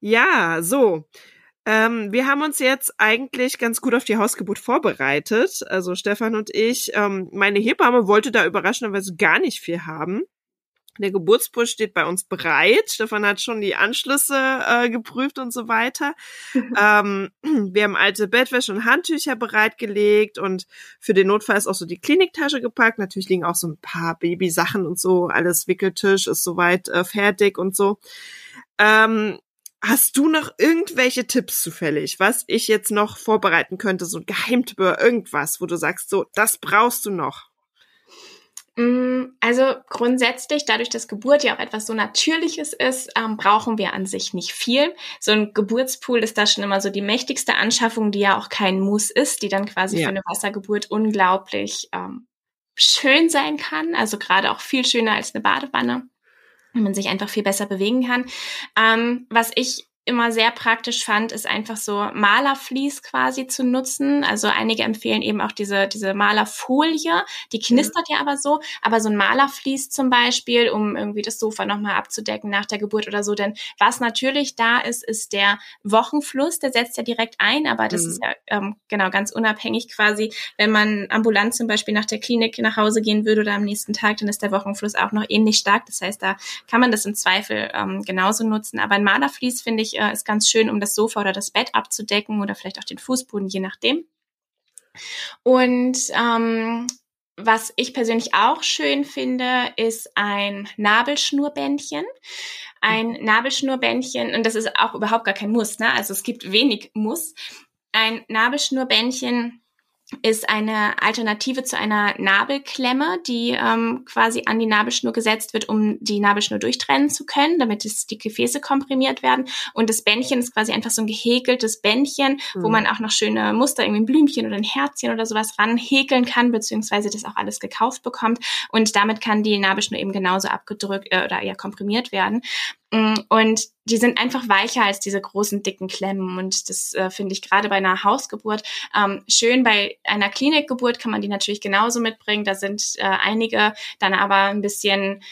Ja, so. Ähm, wir haben uns jetzt eigentlich ganz gut auf die Hausgeburt vorbereitet. Also Stefan und ich. Ähm, meine Hebamme wollte da überraschenderweise gar nicht viel haben. Der Geburtsbus steht bei uns bereit. Stefan hat schon die Anschlüsse äh, geprüft und so weiter. *laughs* ähm, wir haben alte Bettwäsche und Handtücher bereitgelegt und für den Notfall ist auch so die Kliniktasche gepackt. Natürlich liegen auch so ein paar Babysachen und so. Alles Wickeltisch ist soweit äh, fertig und so. Ähm, Hast du noch irgendwelche Tipps zufällig, was ich jetzt noch vorbereiten könnte, so ein Geheimtipp oder irgendwas, wo du sagst, so, das brauchst du noch? Mm, Also grundsätzlich, dadurch, dass Geburt ja auch etwas so Natürliches ist, ähm, brauchen wir an sich nicht viel. So ein Geburtspool ist da schon immer so die mächtigste Anschaffung, die ja auch kein Muss ist, die dann quasi ja. für eine Wassergeburt unglaublich ähm, schön sein kann. Also gerade auch viel schöner als eine Badewanne wenn man sich einfach viel besser bewegen kann. Ähm, was ich immer sehr praktisch fand, ist einfach so Malerflies quasi zu nutzen. Also einige empfehlen eben auch diese, diese Malerfolie, die knistert mhm. ja aber so, aber so ein Malerflies zum Beispiel, um irgendwie das Sofa nochmal abzudecken nach der Geburt oder so. Denn was natürlich da ist, ist der Wochenfluss, der setzt ja direkt ein, aber das mhm. ist ja ähm, genau ganz unabhängig quasi, wenn man ambulant zum Beispiel nach der Klinik nach Hause gehen würde oder am nächsten Tag, dann ist der Wochenfluss auch noch ähnlich stark. Das heißt, da kann man das im Zweifel ähm, genauso nutzen. Aber ein Malerflies finde ich äh, ist ganz schön, um das Sofa oder das Bett abzudecken oder vielleicht auch den Fußboden, je nachdem. Und ähm, was ich persönlich auch schön finde, ist ein Nabelschnurbändchen. Ein Nabelschnurbändchen, und das ist auch überhaupt gar kein Muss, ne? Also es gibt wenig Muss. Ein Nabelschnurbändchen ist eine Alternative zu einer Nabelklemme, die ähm, quasi an die Nabelschnur gesetzt wird, um die Nabelschnur durchtrennen zu können, damit es die Gefäße komprimiert werden. Und das Bändchen ist quasi einfach so ein gehäkeltes Bändchen, mhm. wo man auch noch schöne Muster, irgendwie ein Blümchen oder ein Herzchen oder sowas ranhäkeln kann, beziehungsweise das auch alles gekauft bekommt. Und damit kann die Nabelschnur eben genauso abgedrückt äh, oder ja komprimiert werden. Mm, und die sind einfach weicher als diese großen, dicken Klemmen. Und das äh, finde ich gerade bei einer Hausgeburt ähm, schön. Bei einer Klinikgeburt kann man die natürlich genauso mitbringen. Da sind äh, einige dann aber ein bisschen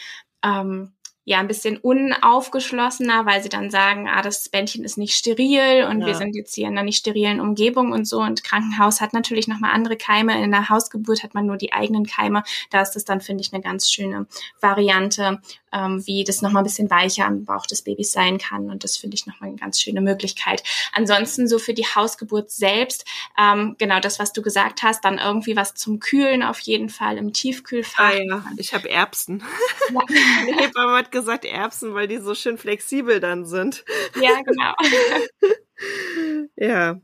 ähm, ja ein bisschen unaufgeschlossener, weil sie dann sagen, ah, das Bändchen ist nicht steril und ja. wir sind jetzt hier in einer nicht sterilen Umgebung und so. Und Krankenhaus hat natürlich nochmal andere Keime. In der Hausgeburt hat man nur die eigenen Keime. Da ist das dann, finde ich, eine ganz schöne Variante, ähm, wie das nochmal ein bisschen weicher am Bauch des Babys sein kann. Und das finde ich nochmal eine ganz schöne Möglichkeit. Ansonsten so für die Hausgeburt selbst, ähm, genau das, was du gesagt hast, dann irgendwie was zum Kühlen auf jeden Fall im Tiefkühlfach. Ah, ja. Ich habe Erbsen. Ja. *laughs* Die Hebamme hat gesagt Erbsen, weil die so schön flexibel dann sind. Ja, genau. *laughs* ja,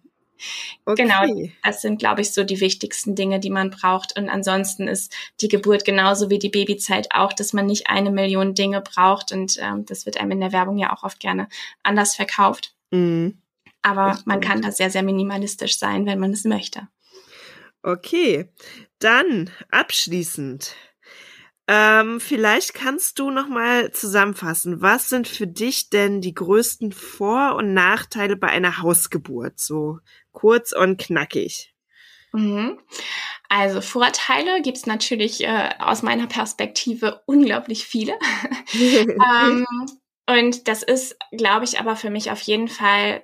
okay. Genau, das sind, glaube ich, so die wichtigsten Dinge, die man braucht. Und ansonsten ist die Geburt genauso wie die Babyzeit auch, dass man nicht eine Million Dinge braucht. Und ähm, das wird einem in der Werbung ja auch oft gerne anders verkauft. Mhm. Aber man kann da sehr, sehr minimalistisch sein, wenn man es möchte. Okay, dann abschließend. Ähm, vielleicht kannst du noch mal zusammenfassen, was sind für dich denn die größten Vor- und Nachteile bei einer Hausgeburt? So kurz und knackig. Mhm. Also Vorteile gibt's natürlich äh, aus meiner Perspektive unglaublich viele. *laughs* *laughs* ähm, und das ist, glaube ich, aber für mich auf jeden Fall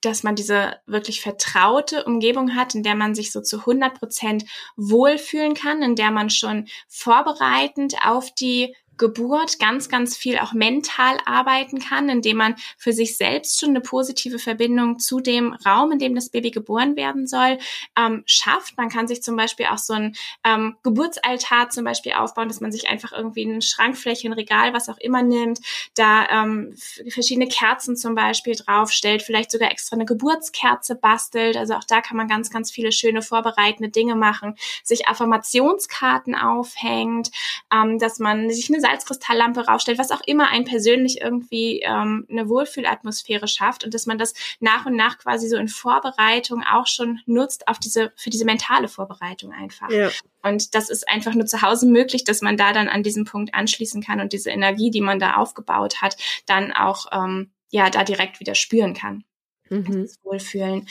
dass man diese wirklich vertraute Umgebung hat, in der man sich so zu 100 Prozent wohlfühlen kann, in der man schon vorbereitend auf die Geburt ganz, ganz viel auch mental arbeiten kann, indem man für sich selbst schon eine positive Verbindung zu dem Raum, in dem das Baby geboren werden soll, ähm, schafft. Man kann sich zum Beispiel auch so ein ähm, Geburtsaltar zum Beispiel aufbauen, dass man sich einfach irgendwie eine Schrankfläche, ein Regal, was auch immer nimmt, da ähm, verschiedene Kerzen zum Beispiel draufstellt, vielleicht sogar extra eine Geburtskerze bastelt. Also auch da kann man ganz, ganz viele schöne vorbereitende Dinge machen, sich Affirmationskarten aufhängt, ähm, dass man sich eine Salzkristalllampe rausstellt, was auch immer ein persönlich irgendwie ähm, eine Wohlfühlatmosphäre schafft und dass man das nach und nach quasi so in Vorbereitung auch schon nutzt auf diese, für diese mentale Vorbereitung einfach. Ja. Und das ist einfach nur zu Hause möglich, dass man da dann an diesem Punkt anschließen kann und diese Energie, die man da aufgebaut hat, dann auch ähm, ja da direkt wieder spüren kann. Mhm. Das Wohlfühlen.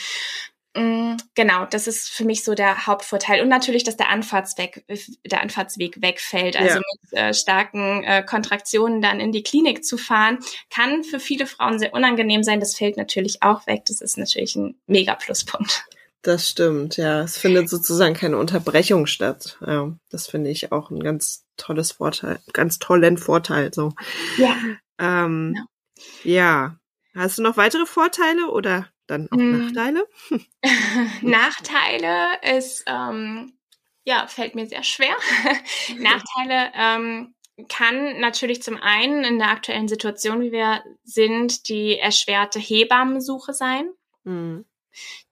Mm, genau, das ist für mich so der Hauptvorteil. Und natürlich, dass der Anfahrtsweg, der Anfahrtsweg wegfällt. Also ja. mit äh, starken äh, Kontraktionen dann in die Klinik zu fahren, kann für viele Frauen sehr unangenehm sein. Das fällt natürlich auch weg. Das ist natürlich ein mega Pluspunkt. Das stimmt, ja. Es findet sozusagen keine Unterbrechung statt. Ja, das finde ich auch ein ganz tolles Vorteil, ganz tollen Vorteil. So. Ja. Ähm, ja. ja. Hast du noch weitere Vorteile oder? Dann auch mm. Nachteile? *laughs* *laughs* Nachteile ist, ähm, ja, fällt mir sehr schwer. *laughs* Nachteile ähm, kann natürlich zum einen in der aktuellen Situation, wie wir sind, die erschwerte Hebammensuche sein. Mm.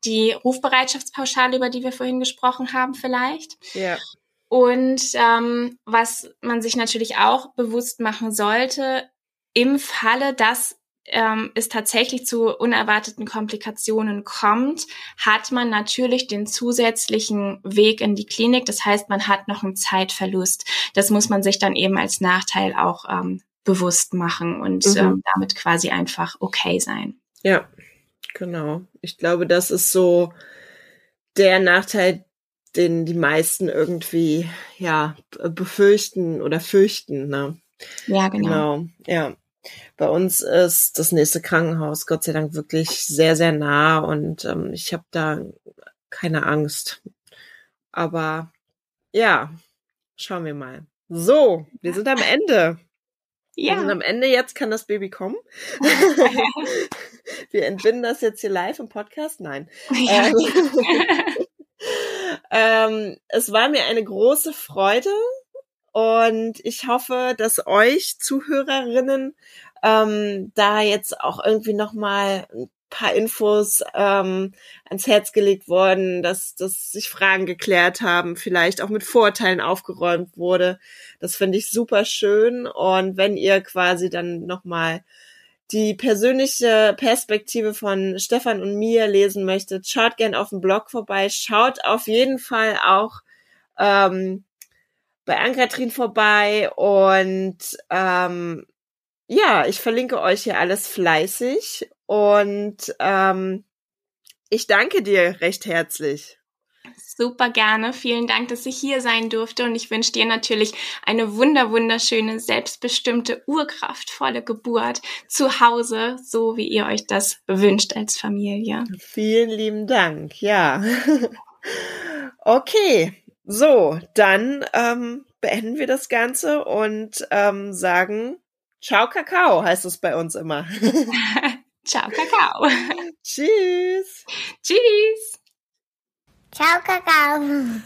Die Rufbereitschaftspauschale, über die wir vorhin gesprochen haben, vielleicht. Ja. Und ähm, was man sich natürlich auch bewusst machen sollte, im Falle, dass ähm, es tatsächlich zu unerwarteten Komplikationen kommt, hat man natürlich den zusätzlichen Weg in die Klinik. Das heißt, man hat noch einen Zeitverlust. Das muss man sich dann eben als Nachteil auch ähm, bewusst machen und mhm. ähm, damit quasi einfach okay sein. Ja, genau. Ich glaube, das ist so der Nachteil, den die meisten irgendwie ja befürchten oder fürchten. Ne? Ja, genau. genau. Ja. Bei uns ist das nächste Krankenhaus Gott sei Dank wirklich sehr, sehr nah und ähm, ich habe da keine Angst. Aber ja, schauen wir mal. So, wir sind am Ende. Ja. Wir sind am Ende, jetzt kann das Baby kommen. *laughs* wir entbinden das jetzt hier live im Podcast. Nein. Ja. Ähm, *laughs* ähm, es war mir eine große Freude und ich hoffe, dass euch Zuhörerinnen ähm, da jetzt auch irgendwie noch mal ein paar Infos ähm, ans Herz gelegt worden, dass, dass sich Fragen geklärt haben, vielleicht auch mit Vorteilen aufgeräumt wurde. Das finde ich super schön. Und wenn ihr quasi dann noch mal die persönliche Perspektive von Stefan und mir lesen möchtet, schaut gern auf dem Blog vorbei. Schaut auf jeden Fall auch ähm, bei Ankatrin vorbei und ähm, ja, ich verlinke euch hier alles fleißig und ähm, ich danke dir recht herzlich. Super gerne. Vielen Dank, dass ich hier sein durfte und ich wünsche dir natürlich eine wunder wunderschöne, selbstbestimmte, urkraftvolle Geburt zu Hause, so wie ihr euch das wünscht als Familie. Vielen lieben Dank. Ja. *laughs* okay. So, dann ähm, beenden wir das Ganze und ähm, sagen Ciao Kakao, heißt es bei uns immer. *laughs* Ciao Kakao. Tschüss. Tschüss. Ciao Kakao.